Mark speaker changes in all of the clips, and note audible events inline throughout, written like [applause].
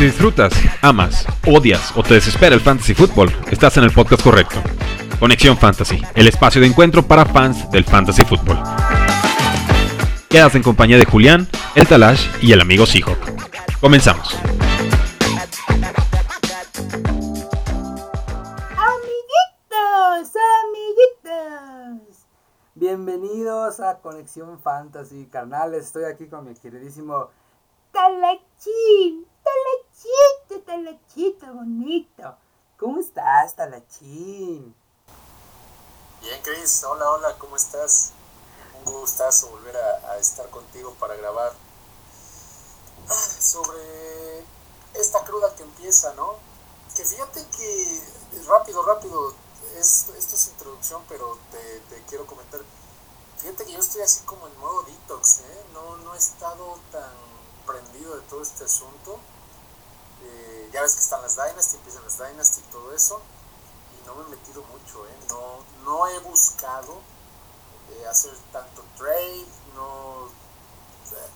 Speaker 1: Si disfrutas, amas, odias o te desespera el fantasy fútbol, estás en el podcast correcto. Conexión Fantasy, el espacio de encuentro para fans del fantasy fútbol. Quedas en compañía de Julián, el Talash y el amigo Seahawk. Comenzamos.
Speaker 2: Amiguitos, amiguitos. Bienvenidos a Conexión Fantasy, carnales. Estoy aquí con mi queridísimo Talachín. Talachito, talachito bonito. ¿Cómo estás, Talachín?
Speaker 3: Bien, Chris. Hola, hola, ¿cómo estás? Un gustazo volver a, estar contigo para grabar ah, sobre esta cruda que empieza, ¿no? Que fíjate que rápido, rápido, es, esto es introducción, pero te, te quiero comentar. Fíjate que yo estoy así como en modo detox, ¿eh? No, no he estado tan prendido de todo este asunto. Eh, ya ves que están las Dynasty, empiezan las Dynasty y todo eso. Y no me he metido mucho, ¿eh? No, no he buscado eh, hacer tanto trade, no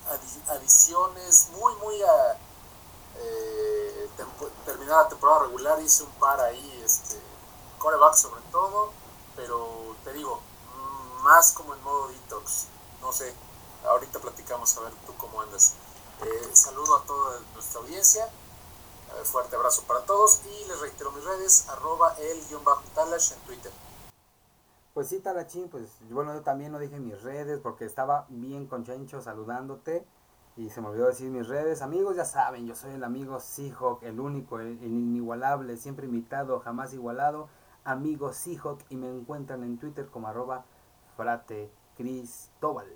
Speaker 3: adi- adiciones, muy, muy a tempo- terminada la temporada regular, hice un par ahí, este, coreback sobre todo, pero te digo, más como en modo detox, no sé, ahorita platicamos a ver tú cómo andas. Saludo a toda nuestra audiencia, fuerte abrazo para todos y les reitero mis redes, arroba el-talash en Twitter.
Speaker 2: Pues sí, Talachín, pues bueno, yo también lo dije mis redes porque estaba bien conchencho saludándote y se me olvidó decir mis redes. Amigos, ya saben, yo soy el amigo Seahawk, el único, el, inigualable, siempre imitado, jamás igualado, amigo Seahawk y me encuentran en Twitter como arroba frate Cristóbal.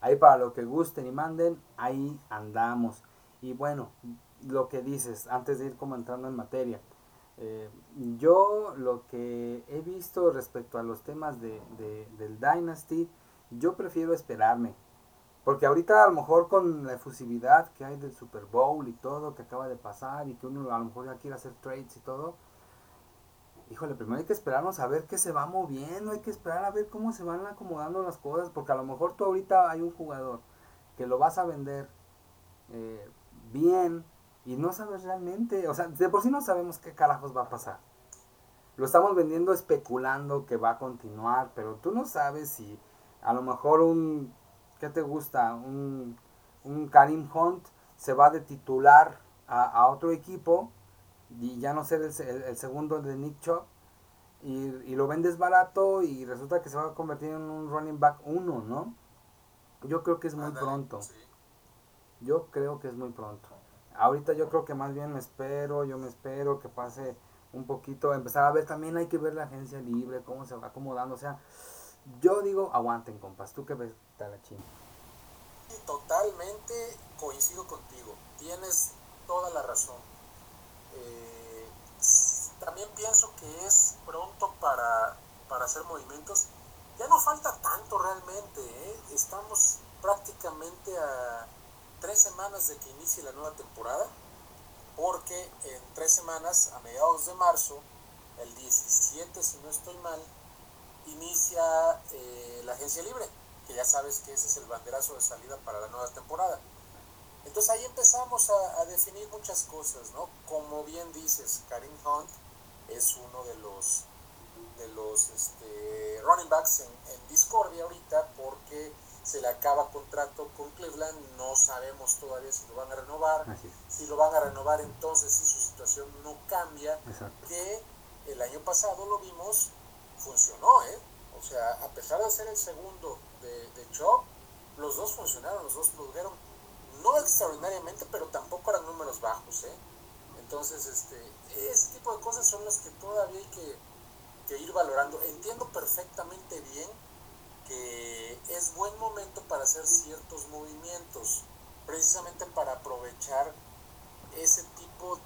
Speaker 2: Ahí para lo que gusten y manden, ahí andamos. Y bueno, lo que dices, antes de ir como entrando en materia, eh, yo lo que he visto respecto a los temas de, de- del Dynasty, yo prefiero esperarme. Porque ahorita a lo mejor con la efusividad que hay del Super Bowl y todo que acaba de pasar y que uno a lo mejor ya quiere hacer trades y todo, híjole, primero hay que esperarnos a ver qué se va moviendo, hay que esperar a ver cómo se van acomodando las cosas, porque a lo mejor tú ahorita hay un jugador que lo vas a vender eh, bien y no sabes realmente, o sea, de por sí no sabemos qué carajos va a pasar. Lo estamos vendiendo especulando que va a continuar, pero tú no sabes si a lo mejor un, ¿qué te gusta? Un, un Karim Hunt se va de titular a, a otro equipo y ya no ser el, el- el segundo de Nick Chubb y, y lo vendes barato y resulta que se va a convertir en un running back uno, ¿no? Yo creo que es muy pronto.
Speaker 3: sí.
Speaker 2: Yo creo que es muy pronto. Ahorita yo creo que más bien me espero, yo me espero que pase un poquito, empezar a ver también hay que ver la agencia libre, cómo se va acomodando, o sea, yo digo, aguanten compas, tú que ves Talachín.
Speaker 3: Y totalmente coincido contigo. Tienes toda la razón. Eh, también pienso que es pronto para, para hacer movimientos. Ya no falta tanto realmente. ¿eh? Estamos prácticamente a tres semanas de que inicie la nueva temporada. Porque en tres semanas, a mediados de marzo, el 17, si no estoy mal, inicia eh, la agencia libre que ya sabes que ese es el banderazo de salida para la nueva temporada. Entonces ahí empezamos a, a definir muchas cosas, ¿no? Como bien dices, Karim Hunt es uno de los de los este, running backs en, en discordia ahorita porque se le acaba contrato con Cleveland, no sabemos todavía si lo van a renovar, si lo van a renovar entonces si su situación no cambia,
Speaker 2: exacto.
Speaker 3: que el año pasado lo vimos, funcionó, ¿eh? O sea, a pesar de ser el segundo de, de Chop, los dos funcionaron, los dos produjeron, no extraordinariamente, pero tampoco eran números bajos, ¿eh? Entonces, este, ese tipo de cosas son las que todavía hay que, que ir valorando. Entiendo perfectamente bien que es buen momento para hacer ciertos movimientos, precisamente para aprovechar ese tipo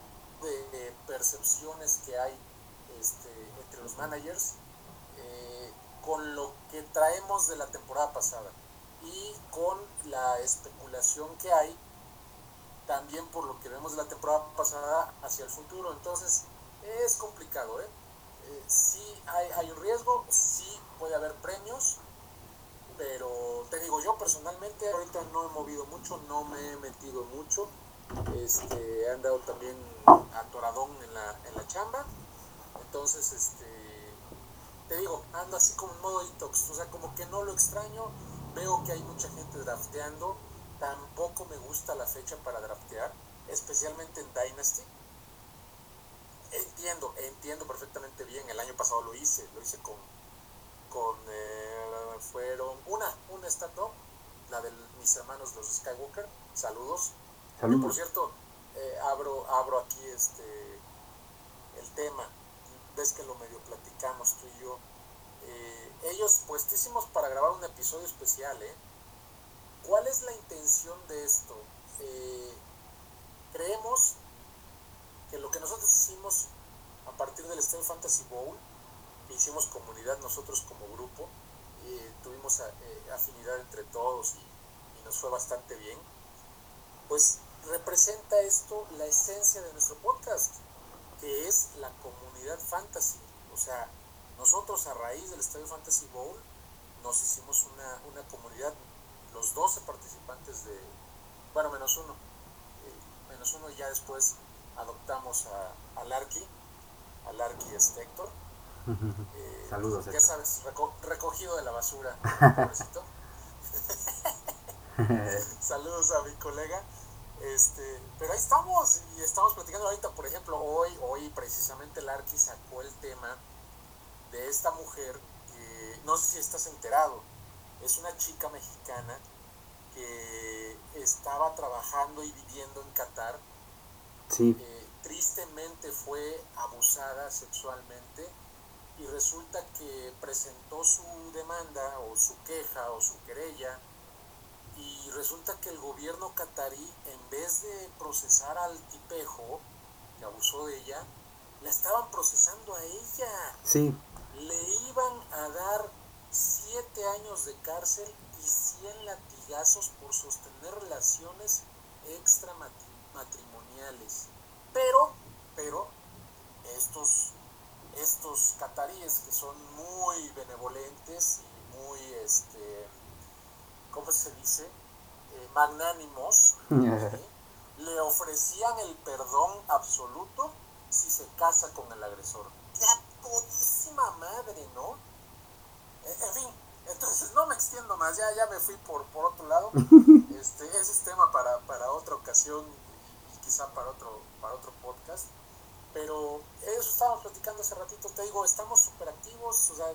Speaker 3: de, percepciones que hay este, entre los managers eh, con lo que traemos de la temporada pasada y con la especulación que hay también por lo que vemos de la temporada pasada hacia el futuro. Entonces es complicado, ¿eh? Eh, sí hay, hay un riesgo, sí puede haber premios, pero te digo, yo personalmente ahorita no he movido mucho, no me he metido mucho. este, he andado también atoradón en la, en la chamba. Entonces, este, te digo, ando así como en modo detox. O sea, como que no lo extraño. Veo que hay mucha gente drafteando. Tampoco me gusta la fecha para draftear, especialmente en Dynasty. Entiendo, entiendo perfectamente bien. El año pasado lo hice, lo hice con, con eh, fueron una, una startup, la de mis hermanos los Skywalker. Saludos. Y por cierto, eh, abro, abro aquí este el tema. Ves que lo medio platicamos tú y yo. Eh, ellos puestísimos para grabar un episodio especial, ¿eh? ¿Cuál es la intención de esto? creemos que lo que nosotros hicimos a partir del Estadio Fantasy Bowl, hicimos comunidad nosotros como grupo, tuvimos eh, afinidad entre todos y, nos fue bastante bien, pues representa esto la esencia de nuestro podcast, que es la comunidad fantasy. O sea, nosotros a raíz del Estadio Fantasy Bowl nos hicimos una, una comunidad, los 12 participantes de, bueno, menos uno, eh, menos uno ya después adoptamos a, a Larky, a Larky.
Speaker 2: Eh, Saludos.
Speaker 3: Ya sabes, recogido de la basura, [laughs] Saludos a mi colega. Este, pero ahí estamos y estamos platicando ahorita, por ejemplo, hoy, hoy precisamente Larky sacó el tema de esta mujer que no sé si estás enterado, es una chica mexicana que estaba trabajando y viviendo en Qatar.
Speaker 2: Eh,
Speaker 3: tristemente fue abusada sexualmente y resulta que presentó su demanda o su queja o su querella y resulta que el gobierno catarí en vez de procesar al tipejo que abusó de ella, la estaban procesando a ella.
Speaker 2: Sí.
Speaker 3: Le iban a dar siete años de cárcel y 100 latigazos por sostener relaciones extramatrimoniales. Pero, pero, estos, estos cataríes que son muy benevolentes y muy, este, ¿cómo se dice? Eh, magnánimos, [laughs] le ofrecían el perdón absoluto si se casa con el agresor. ¡Qué putísima madre, ¿no? Eh, en fin, entonces no me extiendo más, ya, ya me fui por, por otro lado. [laughs] Este, ese es tema para, para otra ocasión y quizá para otro, para otro podcast. Pero eso estábamos platicando hace ratito, te digo, estamos súper activos, o sea,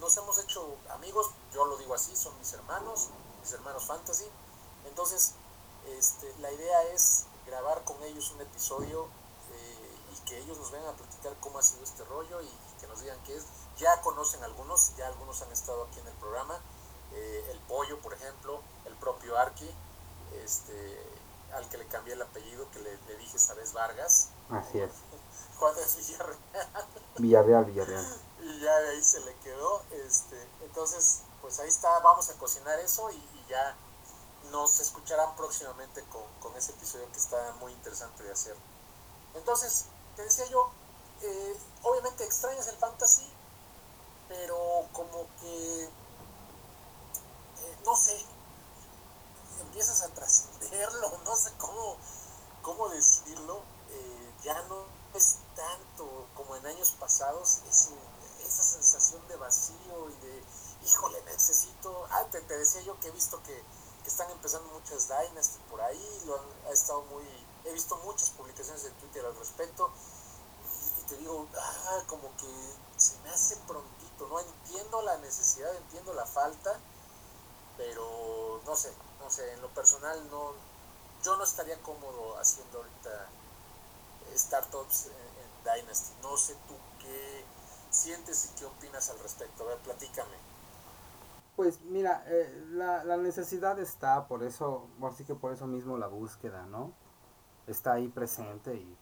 Speaker 3: nos hemos hecho amigos, yo lo digo así, son mis hermanos, mis hermanos fantasy. Entonces, este, la idea es grabar con ellos un episodio eh, y que ellos nos vengan a platicar cómo ha sido este rollo y, que nos digan qué es. Ya conocen algunos, ya algunos han estado aquí en el programa. Eh, el Pollo, por ejemplo, el propio Arki, este, al que le cambié el apellido, que le, le dije, ¿sabes? Vargas.
Speaker 2: Así es.
Speaker 3: Juan es Villarreal. [laughs]
Speaker 2: Villarreal, Villarreal.
Speaker 3: y ya de ahí se le quedó. Este, entonces, pues ahí está, vamos a cocinar eso y, ya nos escucharán próximamente con, con, ese episodio que está muy interesante de hacer. Entonces, te decía yo, eh, obviamente extrañas el fantasy, pero como que, eh, no sé, empiezas a trascenderlo, [laughs] no sé cómo, cómo decirlo, ya no es tanto como en años pasados, esa sensación de vacío y de, híjole, necesito, ah, te, decía yo que he visto que, están empezando muchas Dynasty por ahí, ha estado muy, he visto muchas publicaciones de Twitter al respecto, y, te digo, ah, como que se me hace prontito, no entiendo la necesidad, entiendo la falta, pero no sé, no sé, en lo personal no, yo no estaría cómodo haciendo ahorita startups en, Dynasty. No sé tú qué sientes y qué opinas al respecto. A ver, platícame.
Speaker 2: Pues mira, eh, la, la, necesidad está, por eso, así que por eso mismo la búsqueda, ¿no? Está ahí presente y,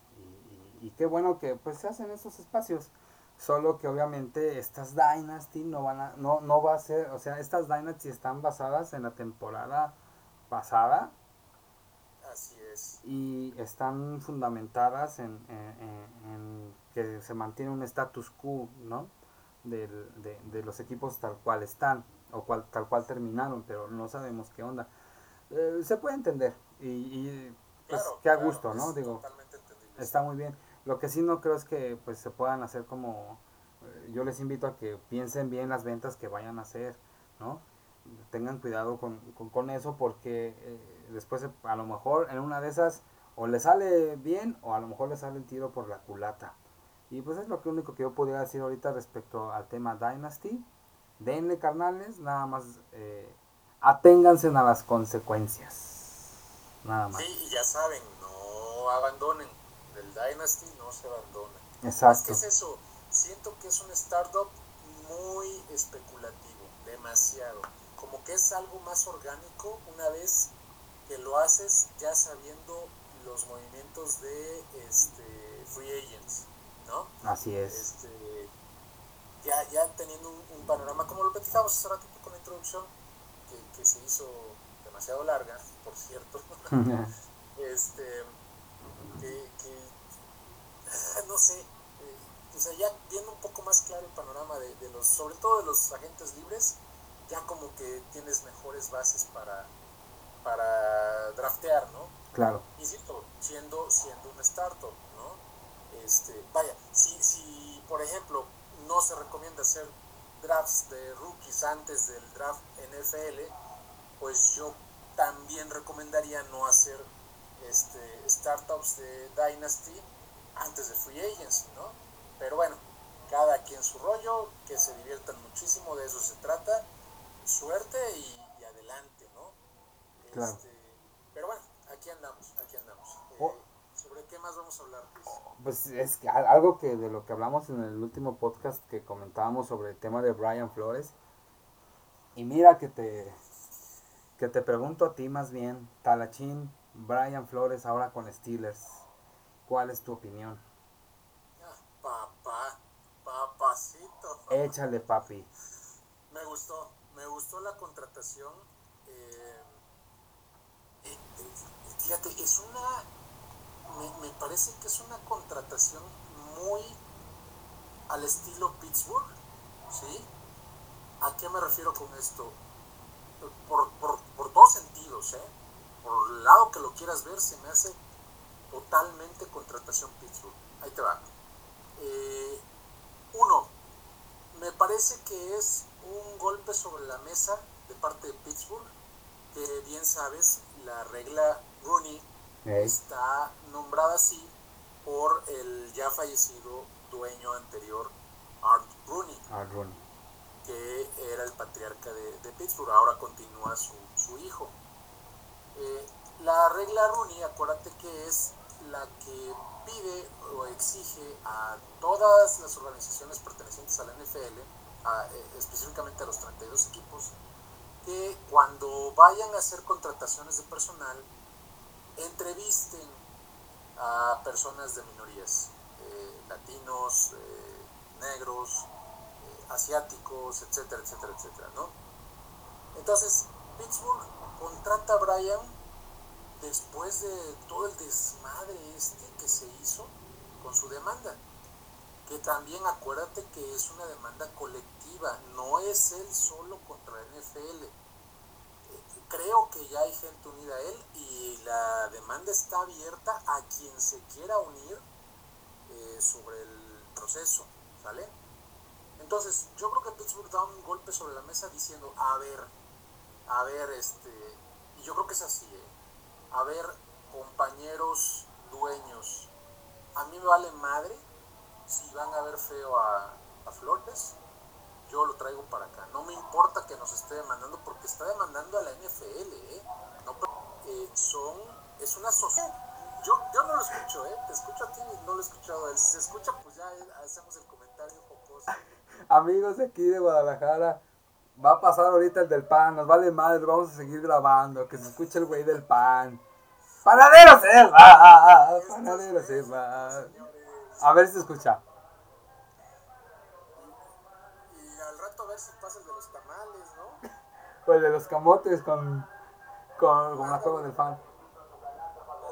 Speaker 2: y, qué bueno que pues se hacen esos espacios. Solo que obviamente estas Dynasty no van a, no, no va a ser, o sea, estas Dynasty están basadas en la temporada pasada.
Speaker 3: Así es.
Speaker 2: Y están fundamentadas en, que se mantiene un status quo, ¿no? De, de, los equipos tal cual están o cual, tal cual terminaron, pero no sabemos qué onda. Eh, se puede entender y, pues
Speaker 3: claro,
Speaker 2: qué a
Speaker 3: claro,
Speaker 2: gusto, ¿no? Digo, está muy bien. Lo que sí no creo es que pues se puedan hacer como eh, yo les invito a que piensen bien las ventas que vayan a hacer, ¿no? Tengan cuidado con, con, con eso porque eh, después a lo mejor en una de esas o le sale bien o a lo mejor le sale el tiro por la culata. Y pues es lo que único que yo podría decir ahorita respecto al tema Dynasty. Denle carnales, nada más eh, aténganse a las consecuencias. Nada más.
Speaker 3: Sí, y ya saben, no abandonen. Del Dynasty no se abandonen.
Speaker 2: Exacto.
Speaker 3: que es eso, siento que es un startup muy especulativo, demasiado. Como que es algo más orgánico una vez que lo haces ya sabiendo los movimientos de este, free agents, ¿no?
Speaker 2: Así es.
Speaker 3: Este, ya, ya teniendo un, un panorama, como lo platicamos hace ratito con la introducción, que, que se hizo demasiado larga, por cierto, [laughs] [laughs] este, que, que, [laughs] no sé, eh, o sea, ya viendo un poco más claro el panorama de, de los, sobre todo de los agentes libres, ya como que tienes mejores bases para, para draftear, ¿no?
Speaker 2: claro.
Speaker 3: Insisto, siendo, siendo un startup, ¿no? Este, vaya, si, si por ejemplo no se recomienda hacer drafts de rookies antes del draft NFL, pues yo también recomendaría no hacer este, startups de Dynasty antes de Free Agency, ¿no? Pero bueno, cada quien su rollo, que se diviertan muchísimo, de eso se trata, suerte y.
Speaker 2: Claro.
Speaker 3: Este, pero bueno, aquí andamos, aquí andamos. Eh,
Speaker 2: Oh.
Speaker 3: ¿Sobre qué más vamos a hablar?
Speaker 2: Pues es que al- algo que de lo que hablamos en el último podcast que comentábamos sobre el tema de Brian Flores. Y mira que te que te pregunto a ti más bien, Talachín, Brian Flores ahora con Steelers. ¿Cuál es tu opinión?
Speaker 3: Ah, papá, papacito.
Speaker 2: Échale, papi. [laughs]
Speaker 3: Me gustó, me gustó la contratación. eh, fíjate, es una, me, parece que es una contratación muy al estilo Pittsburgh, ¿sí? ¿A qué me refiero con esto? Por, por, por todos sentidos, ¿eh? Por el lado que lo quieras ver, se me hace totalmente contratación Pittsburgh. Ahí te va. Eh, uno, me parece que es un golpe sobre la mesa de parte de Pittsburgh, que bien sabes, la regla Rooney
Speaker 2: Ey,
Speaker 3: está nombrada así por el ya fallecido dueño anterior, Art Rooney,
Speaker 2: Rooney.
Speaker 3: que era el patriarca de, de Pittsburgh, ahora continúa su, su hijo. Eh, la regla Rooney, acuérdate que es la que pide o exige a todas las organizaciones pertenecientes a la NFL, a, eh, específicamente a los 32 equipos, que cuando vayan a hacer contrataciones de personal, entrevisten a personas de minorías, eh, latinos, eh, negros, eh, asiáticos, etcétera, etcétera, etcétera, ¿no? Entonces, Pittsburgh contrata a Brian después de todo el desmadre este que se hizo con su demanda. Que también acuérdate que es una demanda colectiva, no es él solo contra NFL. Eh, Creo que ya hay gente unida a él y la demanda está abierta a quien se quiera unir eh, sobre el proceso, ¿sale? Entonces, yo creo que Pittsburgh da un golpe sobre la mesa diciendo, a ver, a ver, este, y yo creo que es así, ¿eh? a ver, compañeros dueños, a mí me vale madre si van a ver feo a, a Flores, yo lo traigo para acá. No me importa que nos esté demandando porque está demandando a la NFL, ¿eh? No, eh, son, es una sociedad. Yo, yo no lo escucho, ¿eh? Te escucho a ti y no lo he escuchado a él. Si se escucha, pues ya hacemos el comentario jocoso. [laughs]
Speaker 2: Amigos de aquí de Guadalajara, va a pasar ahorita el del pan, nos vale madre, vamos a seguir grabando, que se escuche el güey del pan. ¡Panadero se va! ¡Panadero se va! A ver si se escucha.
Speaker 3: y al rato a ver si pasa el de los tamales, ¿no?
Speaker 2: O el de los camotes con, con, con la juego del fan.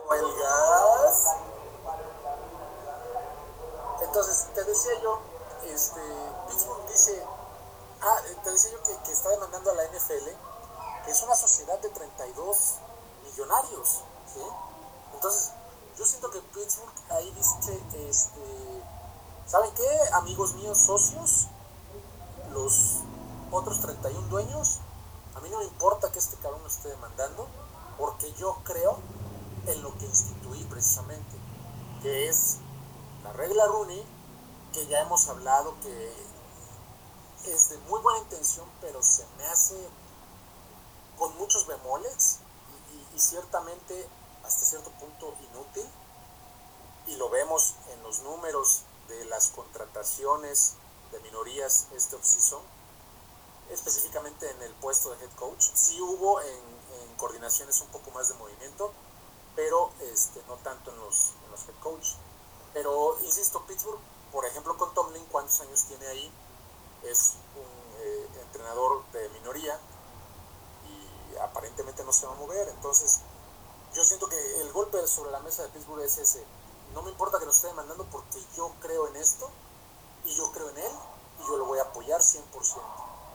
Speaker 3: O el gas. Entonces, te decía yo, este, Pittsburgh dice, ah, te decía yo que, que está demandando a la NFL, que es una sociedad de 32 millonarios, ¿sí? Entonces, yo siento que Pittsburgh ahí dice, este, ¿saben qué? Amigos míos, socios, los otros 31 dueños, a mí no me importa que este cabrón me esté demandando, porque yo creo en lo que instituí precisamente, que es la regla Rooney, que ya hemos hablado que es de muy buena intención, pero se me hace con muchos bemoles y, ciertamente hasta cierto punto inútil. Y lo vemos en los números de las contrataciones de minorías este offseason, específicamente en el puesto de head coach. Sí hubo en, coordinaciones un poco más de movimiento, pero este, no tanto en los, en los head coach. Pero insisto, Pittsburgh, por ejemplo, con Tomlin, ¿cuántos años tiene ahí? Es un eh, entrenador de minoría y aparentemente no se va a mover. Entonces, yo siento que el golpe sobre la mesa de Pittsburgh es ese. No me importa que nos esté demandando porque yo creo en esto y yo creo en él y yo lo voy a apoyar 100%.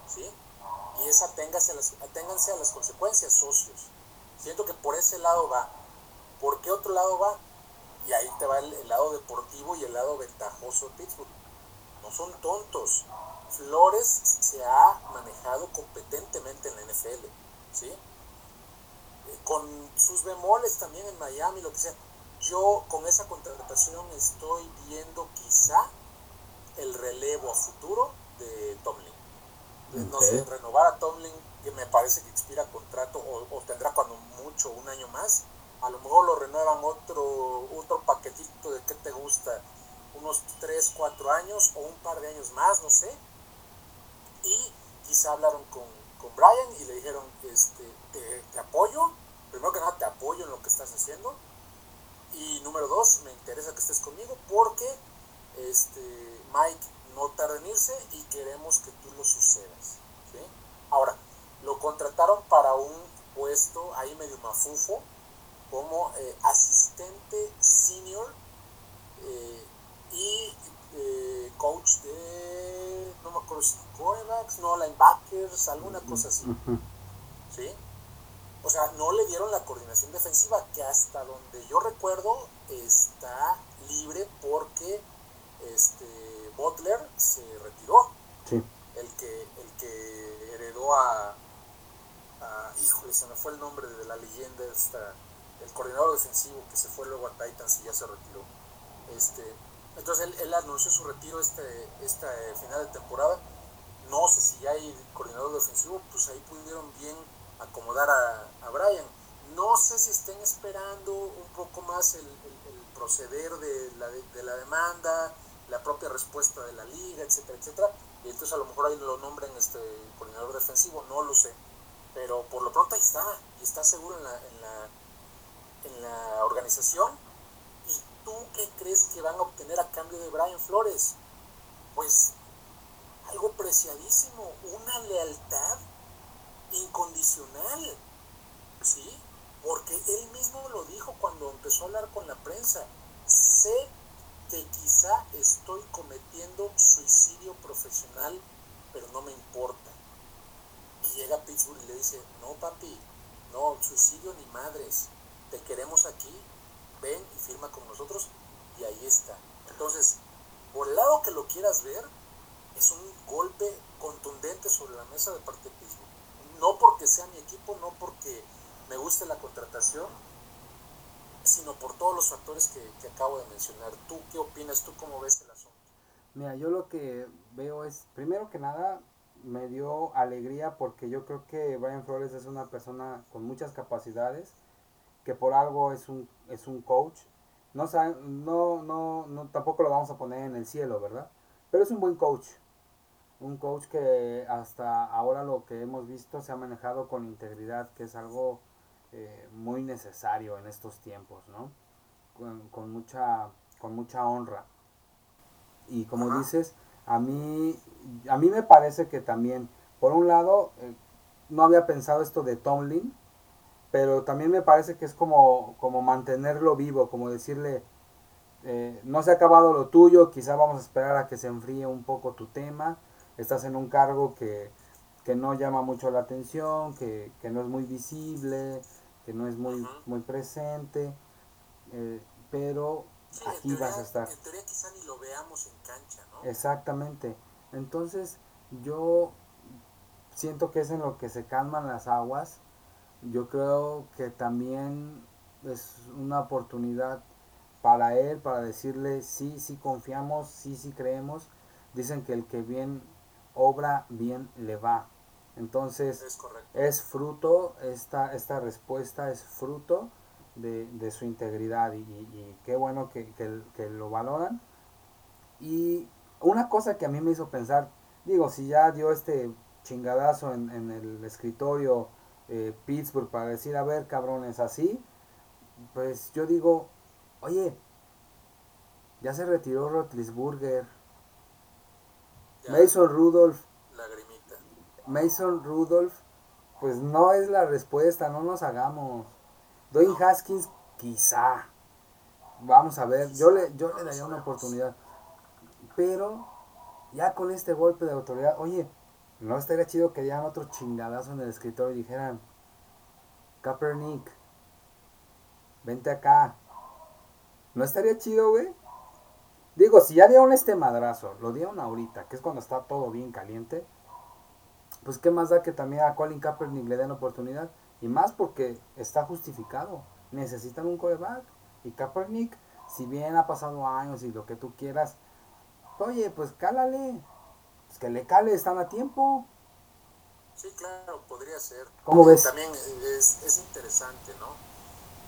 Speaker 3: ¿sí? Y esa ténganse a, las, a las consecuencias, socios. Siento que por ese lado va. ¿Por qué otro lado va? Y ahí te va el, lado deportivo y el lado ventajoso de Pittsburgh. No son tontos. Flores se ha manejado competentemente en la NFL. ¿sí? Con sus bemoles también en Miami, lo que sea. Yo con esa contratación estoy viendo quizá el relevo a futuro de Tomlin. No sé, renovar a Tomlin, que me parece que expira contrato o tendrá cuando mucho un año más a lo mejor lo renuevan otro, otro paquetito de qué te gusta, unos 3, 4 años o un par de años más, no sé. Y quizá hablaron con, con Brian y le dijeron, este, te, apoyo, primero que nada te apoyo en lo que estás haciendo. Y número dos, me interesa que estés conmigo porque este, Mike no tarda en irse y queremos que tú lo sucedas. Ahora, lo contrataron para un puesto ahí medio mafufo, como eh, asistente senior eh, y eh, coach de, no me acuerdo si quarterbacks, no, linebackers, alguna cosa así. ¿Sí? O sea, no le dieron la coordinación defensiva, que hasta donde yo recuerdo está libre porque este Butler se retiró. El que, el que heredó a, a, híjole, se me fue el nombre de la leyenda esta el coordinador defensivo que se fue luego a Titans y ya se retiró. Este, entonces él, anunció su retiro este, este final de temporada. No sé si ya hay coordinador defensivo, pues ahí pudieron bien acomodar a, a Brian. No sé si estén esperando un poco más el, proceder de la, de la, demanda, la propia respuesta de la liga, etcétera, etcétera. Y entonces a lo mejor ahí lo nombren este coordinador defensivo, no lo sé. Pero por lo pronto ahí está, y está seguro en la, en la en la organización. ¿Y tú qué crees que van a obtener a cambio de Brian Flores? Pues algo preciadísimo, una lealtad ¿sí? Porque él mismo lo dijo cuando empezó a hablar con la prensa. Sé que quizá estoy cometiendo suicidio profesional, pero no me importa. Y llega Pittsburgh y le dice, no papi, no, suicidio ni madres te queremos aquí, ven y firma con nosotros y ahí está. Entonces, por el lado que lo quieras ver, es un golpe contundente sobre la mesa de parte de Pittsburgh. No porque sea mi equipo, no porque me guste la contratación, sino por todos los factores que, que acabo de mencionar. ¿Tú qué opinas? ¿Tú cómo ves el asunto?
Speaker 2: Mira, yo lo que veo es, primero que nada, me dio alegría porque yo creo que Brian Flores es una persona con muchas capacidades que por algo es un, es un coach. No, no, no, no, tampoco lo vamos a poner en el cielo, ¿verdad? Pero es un buen coach. Un coach que hasta ahora lo que hemos visto se ha manejado con integridad, que es algo eh, muy necesario en estos tiempos, ¿no? Con, mucha, con mucha honra. Y como dices, a mí, a mí me parece que también, por un lado, eh, no había pensado esto de Tomlin, pero también me parece que es como, como mantenerlo vivo, como decirle, eh, no se ha acabado lo tuyo, quizá vamos a esperar a que se enfríe un poco tu tema, estás en un cargo que, no llama mucho la atención, que, no es muy visible, que no es muy, muy presente, eh, pero aquí vas a estar.
Speaker 3: En teoría quizá ni lo veamos en cancha, ¿no?
Speaker 2: Exactamente. Entonces, yo siento que es en lo que se calman las aguas. Yo creo que también es una oportunidad para él, para decirle, sí, sí confiamos, sí, sí creemos. Dicen que el que bien obra, bien le va. Entonces, es, fruto, esta, esta respuesta es fruto de, su integridad y, qué bueno que, lo valoran. Y una cosa que a mí me hizo pensar, digo, si ya dio este chingadazo en, el escritorio eh, Pittsburgh para decir, a ver, cabrones, así, pues yo digo, oye, ya se retiró Rotlisburger, Mason Rudolph, Mason Rudolph, pues no es la respuesta, no nos hagamos. Dwayne Haskins, quizá. Vamos a ver, yo le, yo le daría una oportunidad. Pero ya con este golpe de autoridad, oye, no estaría chido que dieran otro chingadazo en el escritorio y dijeran, Kaepernick, vente acá. ¿No estaría chido, güey? Digo, si ya dieron este madrazo, lo dieron ahorita, que es cuando está todo bien caliente, pues qué más da que también a Colin Kaepernick le den oportunidad. Y más porque está justificado. Necesitan un coreback. Y Kaepernick, si bien ha pasado años y lo que tú quieras, oye, pues cálale. Pues que le cale, están a tiempo.
Speaker 3: Sí, claro, podría ser.
Speaker 2: ¿Cómo ves?
Speaker 3: También es, interesante, ¿no?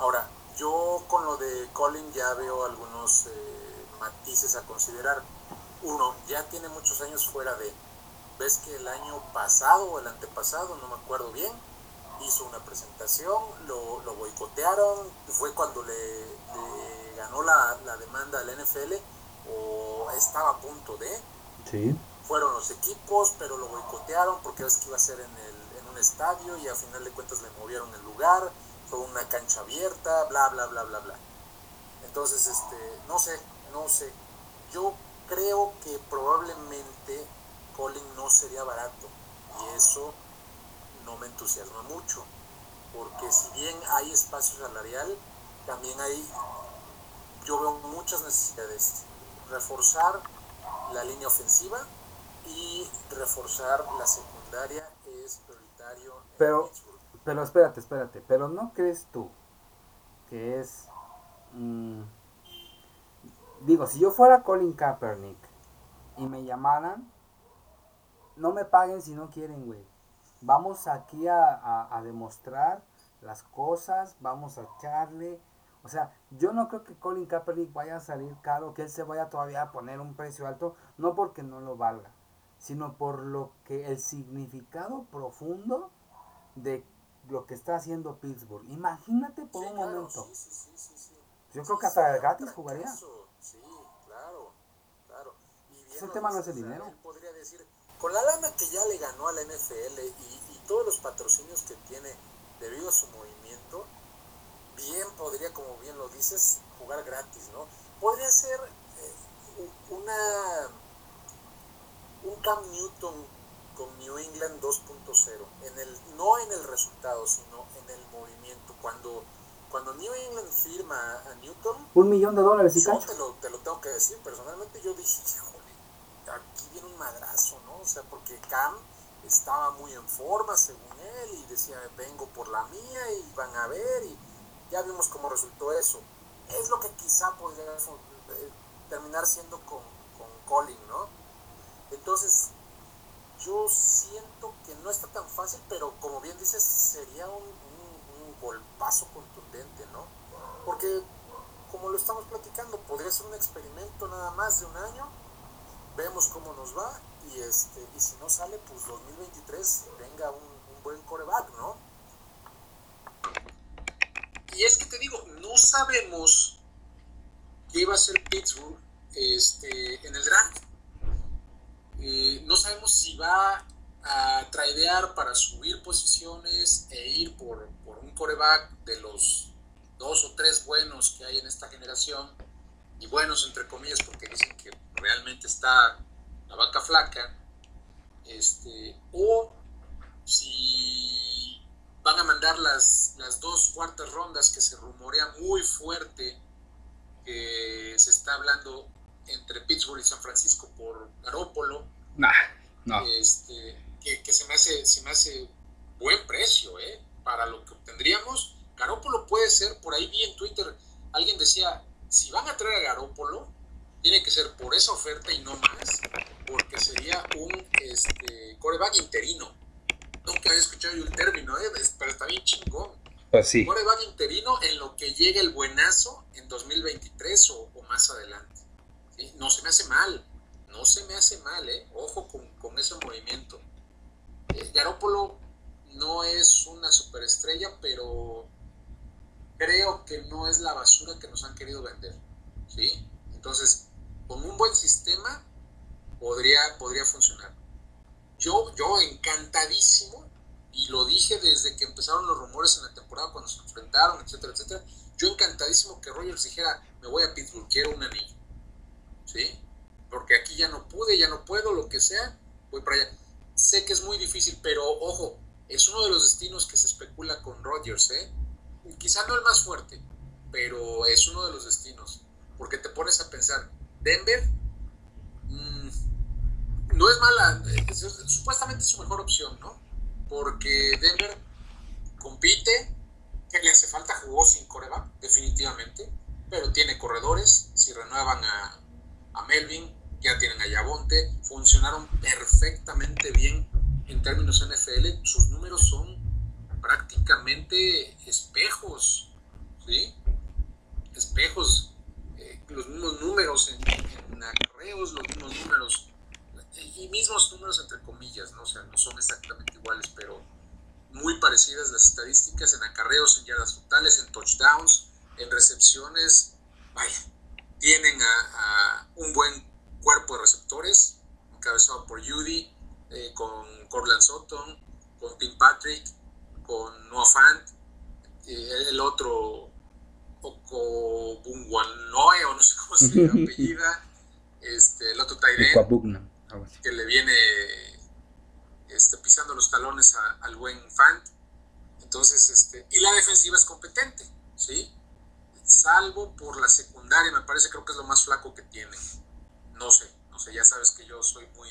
Speaker 3: Ahora, yo con lo de Colin ya veo algunos eh, matices a considerar. Uno, ya tiene muchos años fuera de... Ves que el año pasado o el antepasado, no me acuerdo bien, hizo una presentación, lo, lo boicotearon, fue cuando le, ganó la, demanda al NFL o estaba a punto de.
Speaker 2: Sí.
Speaker 3: Fueron los equipos, pero lo boicotearon porque es que iba a ser en, el, en un estadio y a final de cuentas le movieron el lugar, fue una cancha abierta, bla, bla, bla, bla, bla. Entonces, este, no sé, no sé. Yo creo que probablemente Colin no sería barato y eso no me entusiasma mucho, porque si bien hay espacio salarial, también hay, yo veo muchas necesidades. Reforzar la línea ofensiva y reforzar la secundaria es prioritario.
Speaker 2: Pero, pero espérate, espérate, pero ¿no crees tú que es... Mm, digo, si yo fuera Colin Kaepernick y me llamaran, no me paguen si no quieren, güey. Vamos aquí a, demostrar las cosas, vamos a echarle. O sea, yo no creo que Colin Kaepernick vaya a salir caro, que él se vaya todavía a poner un precio alto, no porque no lo valga, sino por lo que el significado profundo de lo que está haciendo Pittsburgh. Imagínate por un momento. yo creo que hasta gratis jugaría. Ese tema no es el dinero.
Speaker 3: podría decir, con la lana que ya le ganó a la NFL y, todos los patrocinios que tiene debido a su movimiento, bien podría, como bien lo dices, jugar gratis, ¿no? Podría ser eh, una un Cam Newton con New England 2.0, en el, no en el resultado, sino en el movimiento. Cuando, cuando New England firma a Newton,
Speaker 2: un millón de dólares y
Speaker 3: yo te lo, te lo tengo que decir, personalmente yo dije, [laughs] aquí viene un madrazo, ¿no? O sea, porque Cam estaba muy en forma según él y decía, vengo por la mía y van a ver y ya vimos cómo resultó eso. Es lo que quizá podría eh, terminar siendo con, con Colin, ¿no? Entonces, yo siento que no está tan fácil, pero como bien dices, sería un, un, un golpazo contundente, ¿no? Porque, como lo estamos platicando, podría ser un experimento nada más de un año vemos cómo nos va y este y si no sale pues 2023 venga un, buen coreback no y es que te digo no sabemos qué iba a ser Pittsburgh este en el draft. Eh, no sabemos si va a tradear para subir posiciones e ir por, por un coreback de los dos o tres buenos que hay en esta generación y buenos entre comillas porque dicen que realmente está la vaca flaca, este, o si van a mandar las, las dos cuartas rondas que se rumorea muy fuerte que se está hablando entre Pittsburgh y San Francisco por Garópolo.
Speaker 2: Nah, no.
Speaker 3: Este, que, se, me hace, se me hace buen precio, ¿eh? Para lo que obtendríamos. Garópolo puede ser, por ahí vi en Twitter, alguien decía, si van a traer a Garópolo, tiene que ser por esa oferta y no más, porque sería un este, coreback interino. Nunca había escuchado yo el término, ¿eh? pero está bien chingón.
Speaker 2: Pues sí.
Speaker 3: Coreback interino en lo que llegue el buenazo en 2023 o, más adelante. No se me hace mal, no se me hace mal, ¿eh? Ojo con, ese movimiento. Eh, Garópolo no es una superestrella, pero creo que no es la basura que nos han querido vender. ¿sí? Entonces, con un buen sistema podría, podría funcionar. Yo, yo encantadísimo, y lo dije desde que empezaron los rumores en la temporada cuando se enfrentaron, etcétera, etcétera, yo encantadísimo que Rogers dijera, me voy a Pittsburgh, quiero un anillo. ¿Sí? Porque aquí ya no pude, ya no puedo, lo que sea, voy para allá. Sé que es muy difícil, pero ojo, es uno de los destinos que se especula con Rogers, ¿eh? Quizá no el más fuerte, pero es uno de los destinos. Porque te pones a pensar, Denver mm, no es mala, supuestamente es su mejor opción, ¿no? Porque Denver compite, que le hace falta, jugó sin coreback, definitivamente, pero tiene corredores, si renuevan a, a Melvin, ya tienen a Yabonte, funcionaron perfectamente bien en términos NFL, sus números son prácticamente espejos, ¿sí? Espejos los mismos números en, acarreos, los mismos números, y mismos números entre comillas, ¿no? O sea, no son exactamente iguales, pero muy parecidas las estadísticas en acarreos, en yardas totales, en touchdowns, en recepciones. Vaya, tienen a, un buen cuerpo de receptores, encabezado por Judy, eh, con Corland Sutton, con Tim Patrick, con Noah Fant, eh, el otro Okobungwanoe, o no sé cómo se [laughs] apellida, este, el otro Tyden, que le viene este, pisando los talones al buen Fant. Entonces, este, y la defensiva es competente, ¿sí? Salvo por la secundaria, me parece, creo que es lo más flaco que tiene. No sé, no sé, ya sabes que yo soy muy,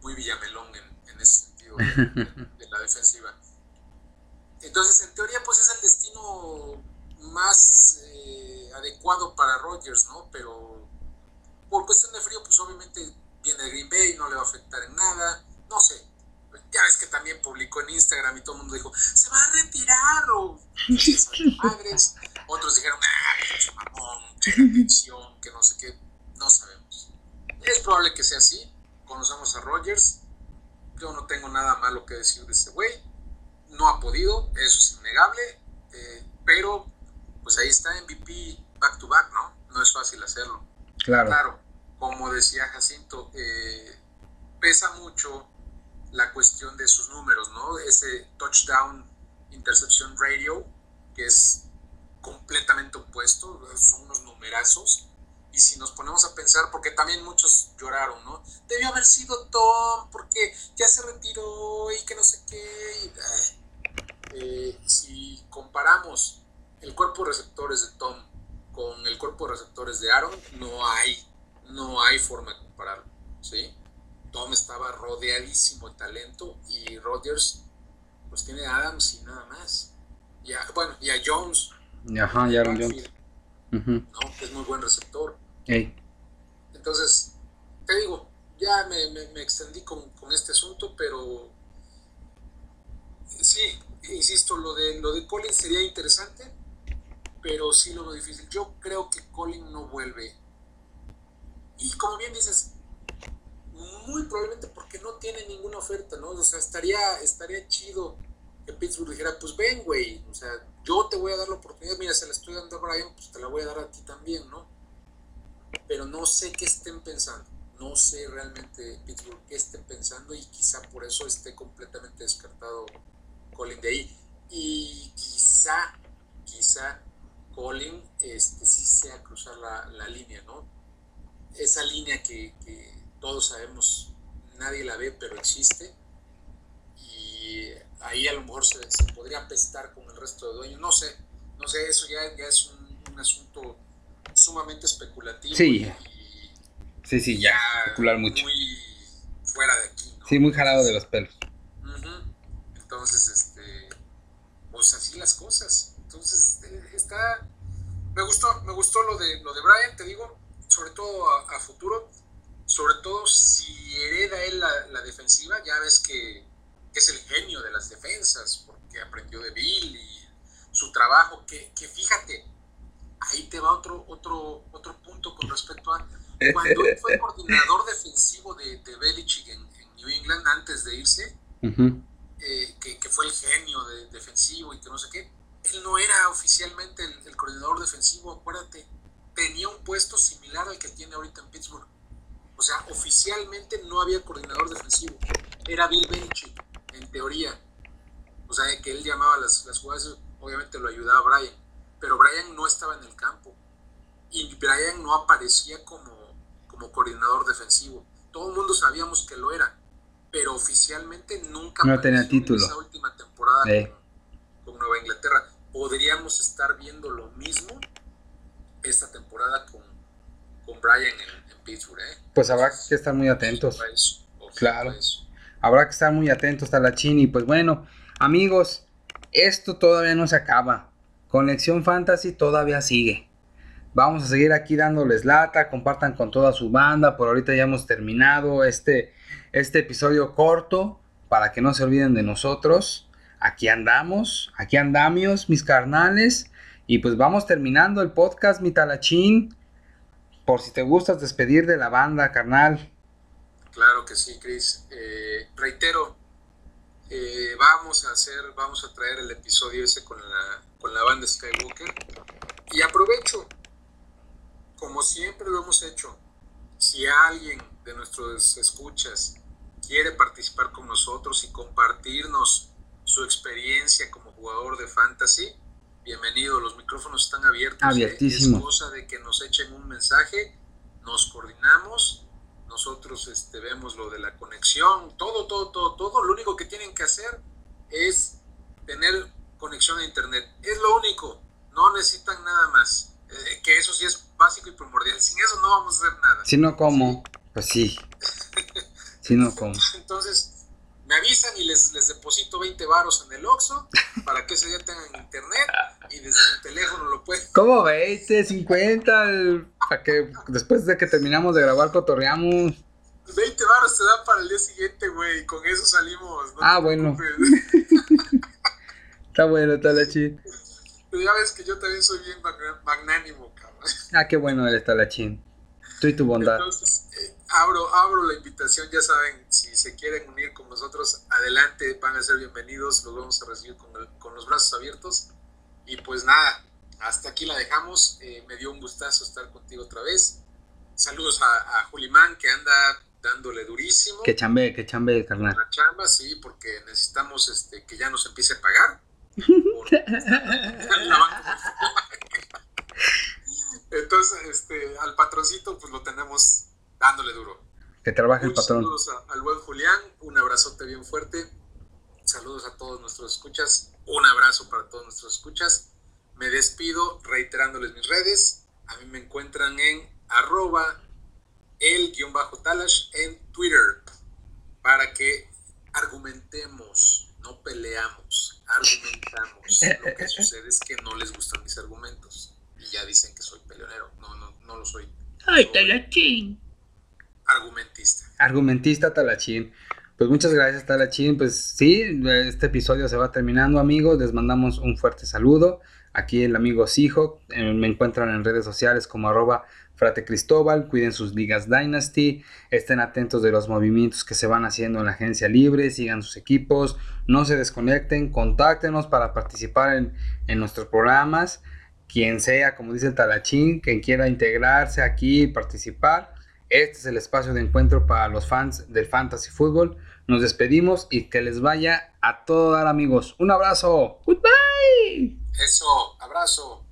Speaker 3: muy villamelón en, ese sentido [laughs] de la defensiva. Entonces, en teoría, pues es el destino más eh, adecuado para Rogers, ¿no? Pero por cuestión de frío, pues obviamente viene de Green Bay, no le va a afectar en nada, no sé. Ya ves que también publicó en Instagram y todo el mundo dijo, se va a retirar o madres. Otros dijeron, ah, mamón, que atención, que no sé qué, no sabemos. Es probable que sea así, conocemos a Rogers, yo no tengo nada malo que decir de ese güey, no ha podido, eso es innegable, eh, pero pues ahí está MVP back to back, ¿no? No es fácil hacerlo.
Speaker 2: Claro.
Speaker 3: Claro, como decía Jacinto, eh, pesa mucho la cuestión de sus números, ¿no? Ese touchdown interception radio, que es completamente opuesto, son unos numerazos. Y si nos ponemos a pensar, porque también muchos lloraron, ¿no? Debió haber sido Tom, porque ya se retiró y que no sé qué. Eh, si comparamos el cuerpo de receptores de Tom con el cuerpo de receptores de Aaron, no hay, no hay forma de compararlo, ¿sí? Tom estaba rodeadísimo de talento y Rodgers pues tiene a Adams y nada más. Y bueno, y a Jones.
Speaker 2: Ajá, y Aaron Jones.
Speaker 3: ¿no? Que es muy buen receptor. Entonces, te digo, ya me, me, extendí con, con, este asunto, pero sí, insisto, lo de, lo de Collins sería interesante pero sí lo veo difícil. Yo creo que Colin no vuelve. Y como bien dices, muy probablemente porque no tiene ninguna oferta, ¿no? O sea, estaría, estaría chido que Pittsburgh dijera, pues ven, güey, o sea, yo te voy a dar la oportunidad, mira, se la estoy dando a Brian, pues te la voy a dar a ti también, ¿no? Pero no sé qué estén pensando, no sé realmente Pittsburgh qué estén pensando y quizá por eso esté completamente descartado Colin de ahí. Y quizá, quizá Colin este, sí sea cruzar la, línea, ¿no? Esa línea que, todos sabemos, nadie la ve, pero existe. Y ahí a lo mejor se, podría pestar con el resto de dueños. No sé, no sé, eso ya, ya es un, asunto sumamente especulativo.
Speaker 2: Sí.
Speaker 3: y
Speaker 2: Sí, sí, ya. Especular mucho.
Speaker 3: Muy fuera de aquí. ¿no?
Speaker 2: Sí, muy jalado de los pelos.
Speaker 3: Entonces, este, pues así las cosas. Está, me gustó, me gustó lo de lo de Brian, te digo, sobre todo a, a futuro, sobre todo si hereda él la, la defensiva, ya ves que, que es el genio de las defensas, porque aprendió de Bill y su trabajo, que, que fíjate, ahí te va otro, otro, otro punto con respecto a cuando él fue coordinador defensivo de, de Belichick en, en New England antes de irse, eh, que, que fue el genio de- defensivo y que no sé qué. Él no era oficialmente el, el coordinador defensivo, acuérdate. Tenía un puesto similar al que tiene ahorita en Pittsburgh. O sea, oficialmente no había coordinador defensivo. Era Bill Belichick, en teoría. O sea, que él llamaba las, las jugadas, obviamente lo ayudaba Brian. Pero Brian no estaba en el campo. Y Brian no aparecía como, como coordinador defensivo. Todo el mundo sabíamos que lo era. Pero oficialmente nunca
Speaker 2: No tenía
Speaker 3: apareció en
Speaker 2: título.
Speaker 3: esa última temporada con, con Nueva Inglaterra. Podríamos estar viendo lo mismo esta temporada con, con Brian en, en Pittsburgh. ¿eh?
Speaker 2: Pues habrá que estar muy atentos.
Speaker 3: Eso,
Speaker 2: Claro. Habrá que estar muy atentos a la Chini. Pues bueno, amigos, esto todavía no se acaba. Conexión Fantasy todavía sigue. Vamos a seguir aquí dándoles lata. Compartan con toda su banda. Por ahorita ya hemos terminado este, este episodio corto. Para que no se olviden de nosotros. Aquí andamos. Aquí andamos, mis carnales. Y pues vamos terminando el podcast, mi talachín. Por si te gustas despedir de la banda, carnal.
Speaker 3: Claro que sí, Chris. Eh, reitero, eh, vamos a hacer, vamos a traer el episodio ese con la, con la banda Skywalker. Y aprovecho, como siempre lo hemos hecho, si alguien de nuestros escuchas quiere participar con nosotros y compartirnos su experiencia como jugador de fantasy, bienvenido, los micrófonos están abiertos.
Speaker 2: Abiertísimos.
Speaker 3: Es cosa de que nos echen un mensaje, nos coordinamos, nosotros este, vemos lo de la conexión, todo, todo, todo, todo. Lo único que tienen que hacer es tener conexión a internet. Es lo único, no necesitan nada más. Eh, que eso sí es básico y primordial. Sin eso no vamos a hacer nada.
Speaker 2: Si no como, pues sí. [laughs] Si no como.
Speaker 3: Entonces, avisan y les, les deposito 20 varos en el Oxxo para que ese día tengan internet y desde el teléfono lo pueden. [laughs]
Speaker 2: ¿Cómo 20, 50? Para que después de que terminamos de grabar cotorreamos.
Speaker 3: 20 varos te dan para el día siguiente, güey. Con eso salimos. no
Speaker 2: Ah, bueno. [laughs] Está bueno, está la chi.
Speaker 3: Pero ya ves que yo también soy bien magnánimo, cabrón.
Speaker 2: Ah, qué bueno eres, Talachín. Tú y tu bondad.
Speaker 3: Entonces, eh, abro, abro la invitación, ya saben, si se quieren unir con nosotros, adelante, van a ser bienvenidos, los vamos a recibir con, el- con los brazos abiertos. Y pues nada, hasta aquí la dejamos, eh, me dio un gustazo estar contigo otra vez. Saludos a, a Julimán, que anda dándole durísimo.
Speaker 2: Que chambe, que chambe, carnal.
Speaker 3: la chamba, sí, porque necesitamos este, que ya nos empiece a pagar. [laughs] Entonces, este, al patroncito, pues lo tenemos dándole duro.
Speaker 2: Que trabaje el patrón.
Speaker 3: saludos a- al buen Julián, un abrazote bien fuerte. Saludos a todos nuestros escuchas, un abrazo para todos nuestros escuchas. Me despido reiterándoles mis redes. A mí me encuentran en arroba el guion bajo talash en Twitter para que argumentemos, no peleamos, argumentamos. Lo que [laughs] sucede es que no les gustan mis argumentos y ya dicen que soy peleonero. No, no, no lo soy.
Speaker 4: Ay, talachín.
Speaker 3: Argumentista.
Speaker 2: Argumentista Talachín. Pues muchas gracias, Talachín. Pues sí, este episodio se va terminando, amigos. Les mandamos un fuerte saludo. Aquí el amigo Sijo. eh, me encuentran en redes sociales como arroba Frate Cristóbal. Cuiden sus ligas Dynasty. Estén atentos de los movimientos que se van haciendo en la agencia libre. Sigan sus equipos. No se desconecten. Contáctenos para participar en, en nuestros programas. Quien sea, como dice el Talachín, quien quiera integrarse aquí y participar. Este es el espacio de encuentro para los fans del fantasy fútbol. Nos despedimos y que les vaya a todo dar amigos. Un abrazo. Goodbye.
Speaker 3: Eso, abrazo.